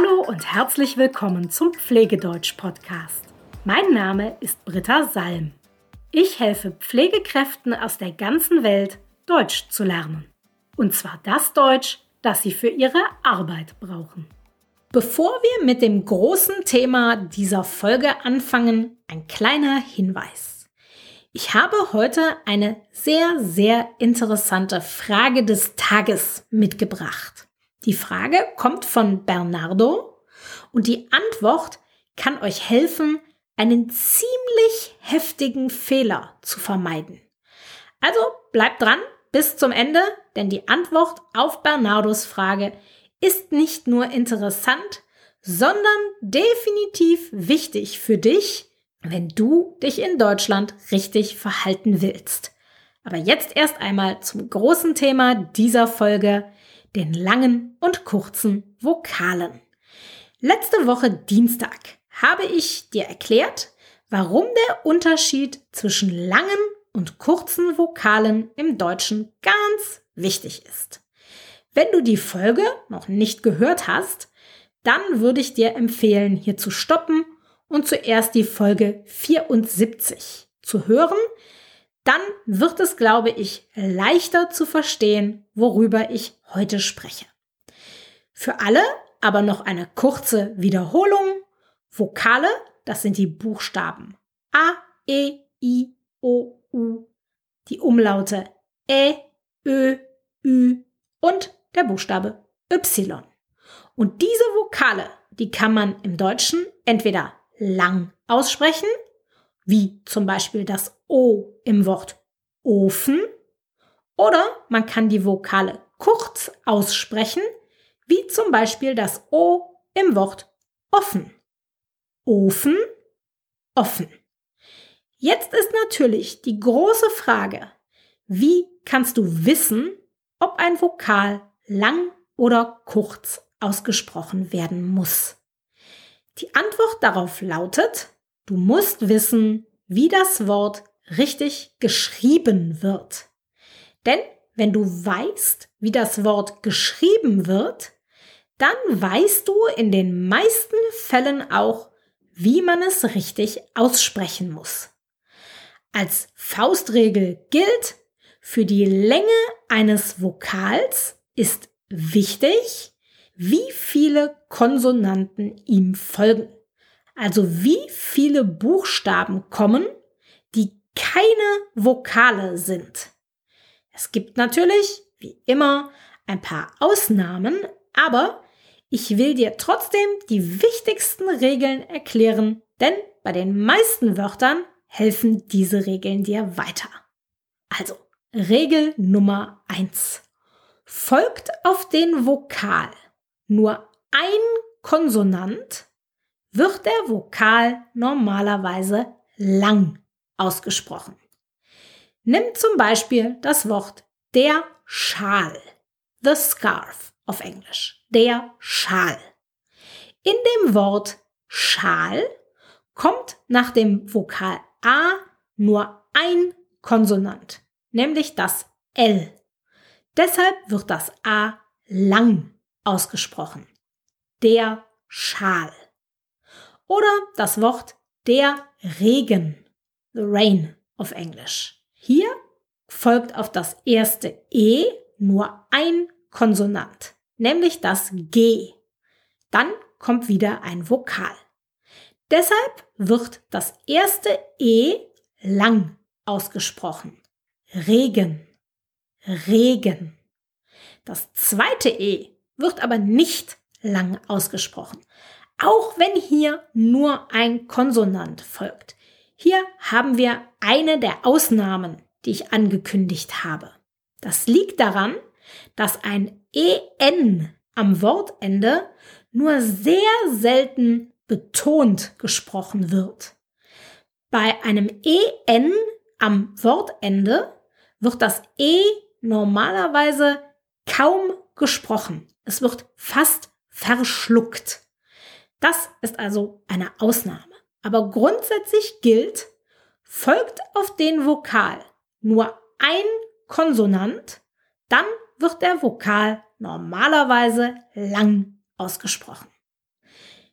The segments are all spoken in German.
Hallo und herzlich willkommen zum Pflegedeutsch-Podcast. Mein Name ist Britta Salm. Ich helfe Pflegekräften aus der ganzen Welt, Deutsch zu lernen. Und zwar das Deutsch, das sie für ihre Arbeit brauchen. Bevor wir mit dem großen Thema dieser Folge anfangen, ein kleiner Hinweis. Ich habe heute eine sehr, sehr interessante Frage des Tages mitgebracht. Die Frage kommt von Bernardo und die Antwort kann euch helfen, einen ziemlich heftigen Fehler zu vermeiden. Also bleibt dran bis zum Ende, denn die Antwort auf Bernardos Frage ist nicht nur interessant, sondern definitiv wichtig für dich, wenn du dich in Deutschland richtig verhalten willst. Aber jetzt erst einmal zum großen Thema dieser Folge, den langen und kurzen Vokalen. Letzte Woche Dienstag habe ich dir erklärt, warum der Unterschied zwischen langen und kurzen Vokalen im Deutschen ganz wichtig ist. Wenn du die Folge noch nicht gehört hast, dann würde ich dir empfehlen, hier zu stoppen und zuerst die Folge 74 zu hören. Dann wird es, glaube ich, leichter zu verstehen, worüber ich heute spreche. Für alle aber noch eine kurze Wiederholung. Vokale, das sind die Buchstaben A, E, I, O, U, die Umlaute Ä, Ö, Ü und der Buchstabe Y. Und diese Vokale, die kann man im Deutschen entweder lang aussprechen, wie zum Beispiel das O im Wort Ofen, oder man kann die Vokale kurz aussprechen, wie zum Beispiel das O im Wort offen. Ofen, offen. Jetzt ist natürlich die große Frage, wie kannst du wissen, ob ein Vokal lang oder kurz ausgesprochen werden muss? Die Antwort darauf lautet, du musst wissen, wie das Wort richtig geschrieben wird. Denn wenn du weißt, wie das Wort geschrieben wird, dann weißt du in den meisten Fällen auch, wie man es richtig aussprechen muss. Als Faustregel gilt, für die Länge eines Vokals ist wichtig, wie viele Konsonanten ihm folgen. Also wie viele Buchstaben kommen, keine Vokale sind. Es gibt natürlich, wie immer, ein paar Ausnahmen, aber ich will dir trotzdem die wichtigsten Regeln erklären, denn bei den meisten Wörtern helfen diese Regeln dir weiter. Also, Regel Nummer eins: Folgt auf den Vokal nur ein Konsonant, wird der Vokal normalerweise lang ausgesprochen. Nimm zum Beispiel das Wort der Schal, the scarf auf Englisch, der Schal. In dem Wort Schal kommt nach dem Vokal A nur ein Konsonant, nämlich das L. Deshalb wird das A lang ausgesprochen. Der Schal. Oder das Wort der Regen. The rain auf Englisch. Hier folgt auf das erste E nur ein Konsonant, nämlich das G. Dann kommt wieder ein Vokal. Deshalb wird das erste E lang ausgesprochen. Regen. Regen. Das zweite E wird aber nicht lang ausgesprochen, auch wenn hier nur ein Konsonant folgt. Hier haben wir eine der Ausnahmen, die ich angekündigt habe. Das liegt daran, dass ein EN am Wortende nur sehr selten betont gesprochen wird. Bei einem EN am Wortende wird das E normalerweise kaum gesprochen. Es wird fast verschluckt. Das ist also eine Ausnahme. Aber grundsätzlich gilt, folgt auf den Vokal nur ein Konsonant, dann wird der Vokal normalerweise lang ausgesprochen.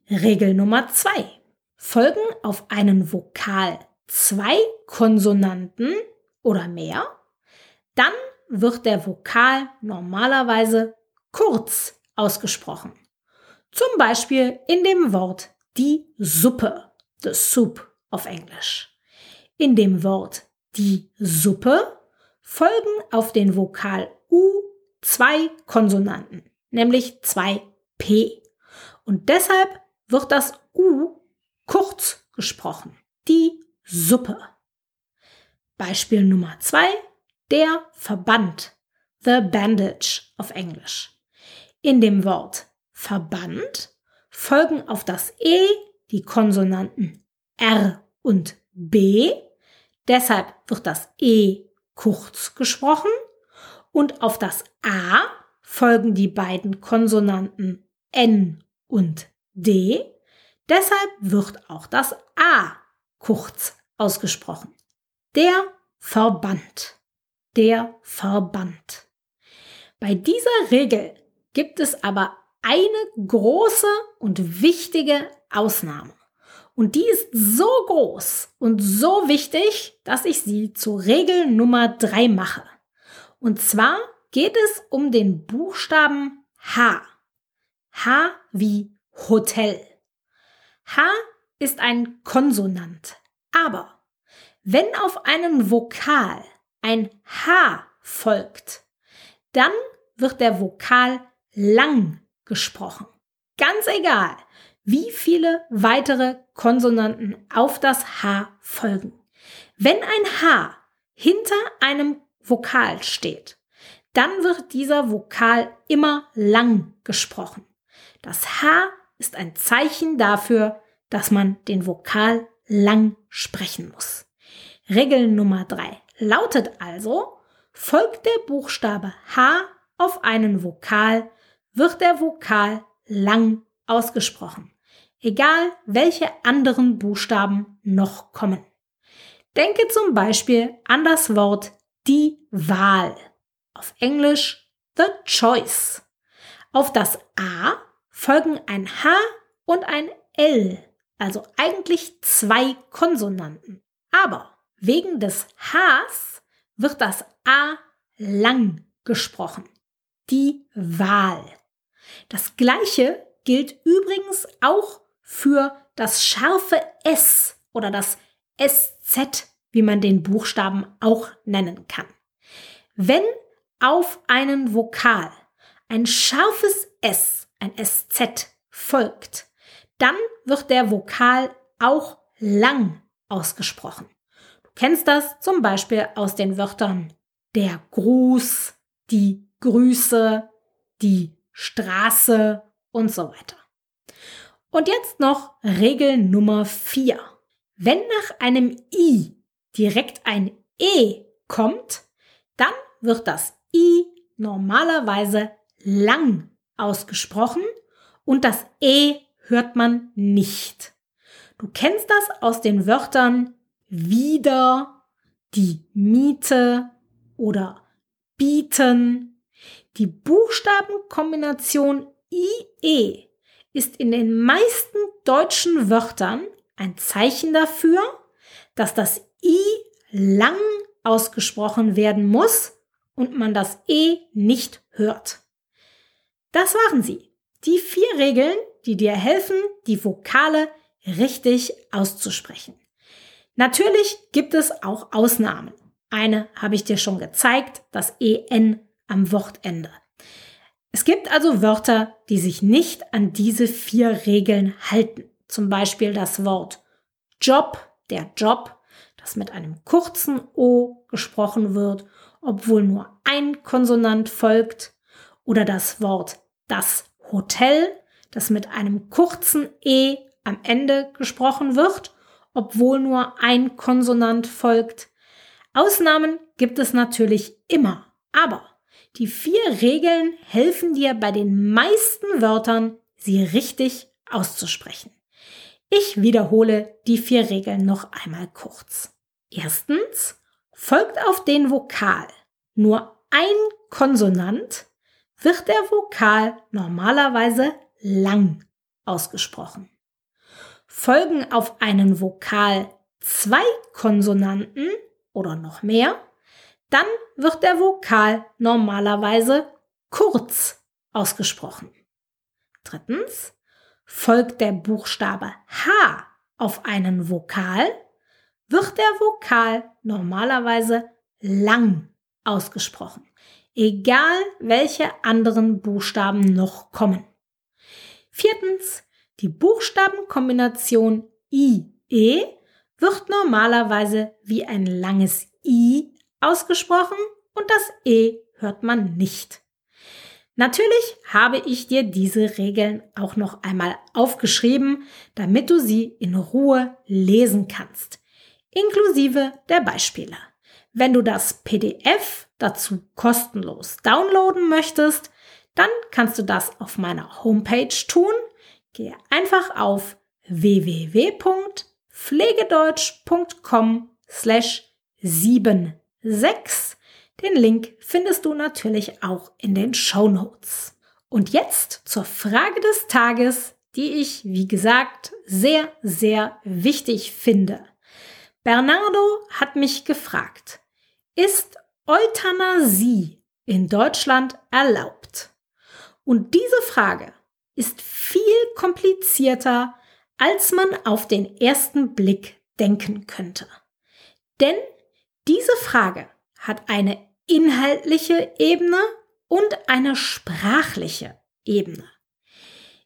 Regel Nummer zwei. Folgen auf einen Vokal zwei Konsonanten oder mehr, dann wird der Vokal normalerweise kurz ausgesprochen. Zum Beispiel in dem Wort die Suppe, the soup auf Englisch. In dem Wort die Suppe folgen auf den Vokal U zwei Konsonanten, nämlich zwei P. Und deshalb wird das U kurz gesprochen. Die Suppe. Beispiel Nummer zwei, der Verband, the bandage auf Englisch. In dem Wort Verband folgen auf das E die Konsonanten R und B. Deshalb wird das E kurz gesprochen und auf das A folgen die beiden Konsonanten N und D. Deshalb wird auch das A kurz ausgesprochen. Der Verband. Der Verband. Bei dieser Regel gibt es aber eine große und wichtige Ausnahme. Und die ist so groß und so wichtig, dass ich sie zur Regel Nummer drei mache. Und zwar geht es um den Buchstaben H. H wie Hotel. H ist ein Konsonant. Aber wenn auf einen Vokal ein H folgt, dann wird der Vokal lang gesprochen. Ganz egal, wie viele weitere Konsonanten auf das H folgen. Wenn ein H hinter einem Vokal steht, dann wird dieser Vokal immer lang gesprochen. Das H ist ein Zeichen dafür, dass man den Vokal lang sprechen muss. Regel Nummer drei lautet also, folgt der Buchstabe H auf einen Vokal, wird der Vokal lang ausgesprochen, egal welche anderen Buchstaben noch kommen. Denke zum Beispiel an das Wort die Wahl. Auf Englisch the choice. Auf das A folgen ein H und ein L, also eigentlich zwei Konsonanten. Aber wegen des Hs wird das A lang gesprochen. Die Wahl. Das gleiche gilt übrigens auch für das scharfe S oder das SZ, wie man den Buchstaben auch nennen kann. Wenn auf einen Vokal ein scharfes S, ein SZ folgt, dann wird der Vokal auch lang ausgesprochen. Du kennst das zum Beispiel aus den Wörtern der Gruß, die Grüße, die Straße und so weiter. Und jetzt noch Regel Nummer 4. Wenn nach einem I direkt ein E kommt, dann wird das I normalerweise lang ausgesprochen und das E hört man nicht. Du kennst das aus den Wörtern wieder, die Miete oder bieten. Die Buchstabenkombination IE ist in den meisten deutschen Wörtern ein Zeichen dafür, dass das I lang ausgesprochen werden muss und man das E nicht hört. Das waren sie. Die vier Regeln, die dir helfen, die Vokale richtig auszusprechen. Natürlich gibt es auch Ausnahmen. Eine habe ich dir schon gezeigt, das EN am Wortende. Es gibt also Wörter, die sich nicht an diese vier Regeln halten. Zum Beispiel das Wort Job, der Job, das mit einem kurzen O gesprochen wird, obwohl nur ein Konsonant folgt. Oder das Wort das Hotel, das mit einem kurzen E am Ende gesprochen wird, obwohl nur ein Konsonant folgt. Ausnahmen gibt es natürlich immer, aber die vier Regeln helfen dir bei den meisten Wörtern, sie richtig auszusprechen. Ich wiederhole die vier Regeln noch einmal kurz. Erstens, folgt auf den Vokal nur ein Konsonant, wird der Vokal normalerweise lang ausgesprochen. folgen auf einen Vokal zwei Konsonanten oder noch mehr, dann wird der Vokal normalerweise kurz ausgesprochen. Drittens, folgt der Buchstabe H auf einen Vokal, wird der Vokal normalerweise lang ausgesprochen, egal welche anderen Buchstaben noch kommen. Viertens, die Buchstabenkombination I-E wird normalerweise wie ein langes I ausgesprochen und das E hört man nicht. Natürlich habe ich dir diese Regeln auch noch einmal aufgeschrieben, damit du sie in Ruhe lesen kannst, inklusive der Beispiele. Wenn du das PDF dazu kostenlos downloaden möchtest, dann kannst du das auf meiner Homepage tun. Gehe einfach auf www.pflegedeutsch.com slash 76 den Link findest du natürlich auch in den Show Notes. Und jetzt zur Frage des Tages, die ich, wie gesagt, sehr, sehr wichtig finde. Bernardo hat mich gefragt, ist Euthanasie in Deutschland erlaubt? Und diese Frage ist viel komplizierter, als man auf den ersten Blick denken könnte. Denn diese Frage hat eine inhaltliche Ebene und eine sprachliche Ebene.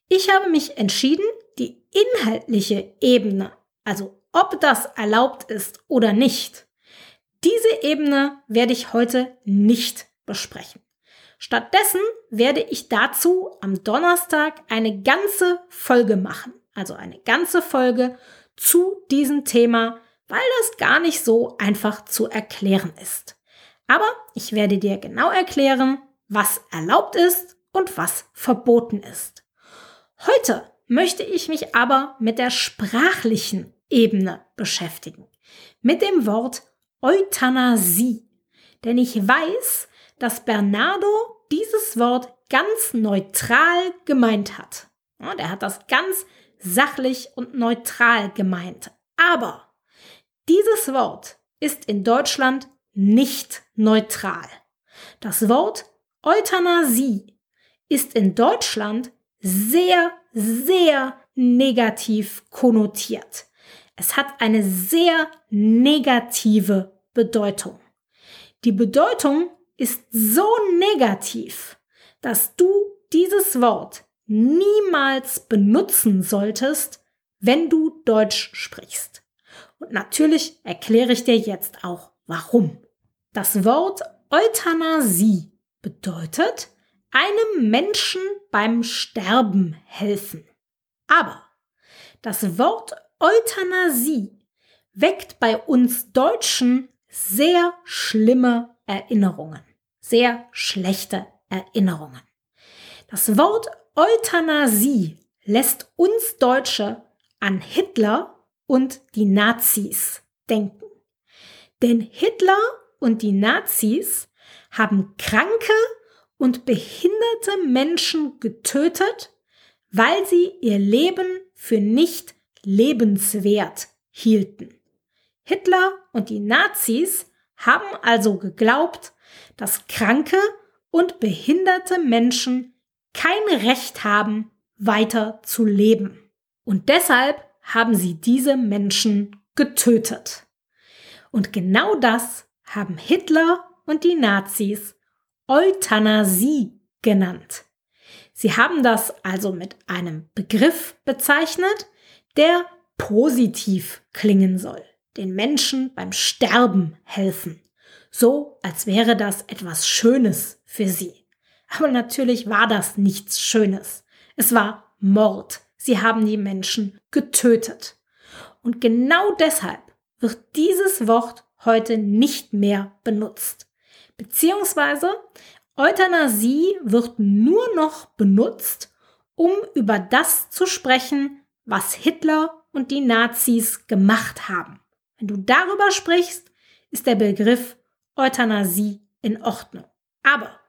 Ich habe mich entschieden, die inhaltliche Ebene, also ob das erlaubt ist oder nicht, diese Ebene werde ich heute nicht besprechen. Stattdessen werde ich dazu am Donnerstag eine ganze Folge machen, also eine ganze Folge zu diesem Thema, weil das gar nicht so einfach zu erklären ist. Aber ich werde dir genau erklären, was erlaubt ist und was verboten ist. Heute möchte ich mich aber mit der sprachlichen Ebene beschäftigen, mit dem Wort Euthanasie. Denn ich weiß, dass Bernardo dieses Wort ganz neutral gemeint hat. Ja, der hat das ganz sachlich und neutral gemeint. Aber dieses Wort ist in Deutschland nicht neutral. Das Wort Euthanasie ist in Deutschland sehr, sehr negativ konnotiert. Es hat eine sehr negative Bedeutung. Die Bedeutung ist so negativ, dass du dieses Wort niemals benutzen solltest, wenn du Deutsch sprichst. Und natürlich erkläre ich dir jetzt auch warum. Das Wort Euthanasie bedeutet einem Menschen beim Sterben helfen. Aber das Wort Euthanasie weckt bei uns Deutschen sehr schlimme Erinnerungen, sehr schlechte Erinnerungen. Das Wort Euthanasie lässt uns Deutsche an Hitler und die Nazis denken. Denn Hitler und die Nazis haben kranke und behinderte Menschen getötet, weil sie ihr Leben für nicht lebenswert hielten. Hitler und die Nazis haben also geglaubt, dass kranke und behinderte Menschen kein Recht haben, weiter zu leben. Und deshalb haben sie diese Menschen getötet. Und genau das haben Hitler und die Nazis Euthanasie genannt. Sie haben das also mit einem Begriff bezeichnet, der positiv klingen soll, den Menschen beim Sterben helfen, so als wäre das etwas Schönes für sie. Aber natürlich war das nichts Schönes. Es war Mord. Sie haben die Menschen getötet. Und genau deshalb wird dieses Wort heute nicht mehr benutzt. Beziehungsweise Euthanasie wird nur noch benutzt, um über das zu sprechen, was Hitler und die Nazis gemacht haben. Wenn du darüber sprichst, ist der Begriff Euthanasie in Ordnung. Aber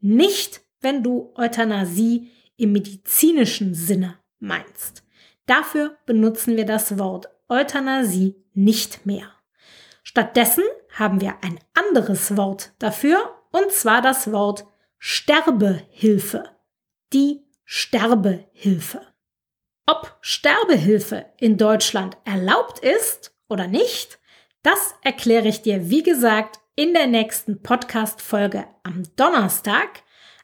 nicht, wenn du Euthanasie im medizinischen Sinne meinst. Dafür benutzen wir das Wort Euthanasie nicht mehr. Stattdessen haben wir ein anderes Wort dafür, und zwar das Wort Sterbehilfe. Die Sterbehilfe. Ob Sterbehilfe in Deutschland erlaubt ist oder nicht, das erkläre ich dir, wie gesagt, in der nächsten Podcast-Folge am Donnerstag.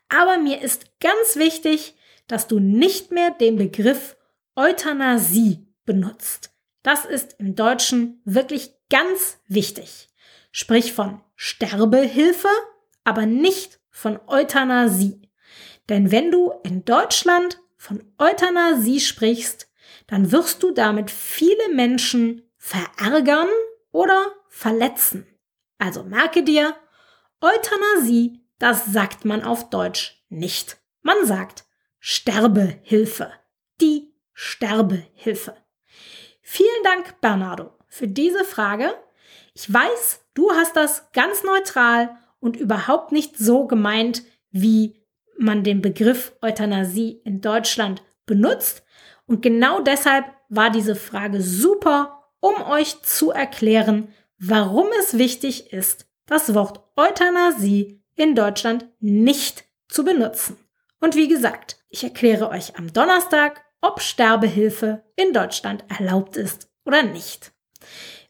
Aber mir ist ganz wichtig, dass du nicht mehr den Begriff Euthanasie benutzt. Das ist im Deutschen wirklich ganz wichtig. Sprich von Sterbehilfe, aber nicht von Euthanasie. Denn wenn du in Deutschland von Euthanasie sprichst, dann wirst du damit viele Menschen verärgern oder verletzen. Also merke dir, Euthanasie, das sagt man auf Deutsch nicht. Man sagt Sterbehilfe. Die Sterbehilfe. Vielen Dank, Bernardo, für diese Frage. Ich weiß, du hast das ganz neutral und überhaupt nicht so gemeint, wie man den Begriff Euthanasie in Deutschland benutzt. Und genau deshalb war diese Frage super, um euch zu erklären, warum es wichtig ist, das Wort Euthanasie in Deutschland nicht zu benutzen. Und wie gesagt, ich erkläre euch am Donnerstag, ob Sterbehilfe in Deutschland erlaubt ist oder nicht.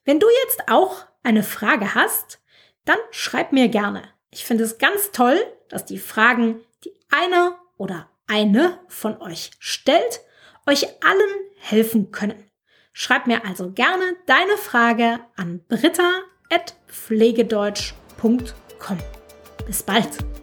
Wenn du jetzt auch eine Frage hast, dann schreib mir gerne. Ich finde es ganz toll, dass die Fragen, die einer oder eine von euch stellt, euch allen helfen können. Schreib mir also gerne deine Frage an britta.pflegedeutsch.com. Bis bald!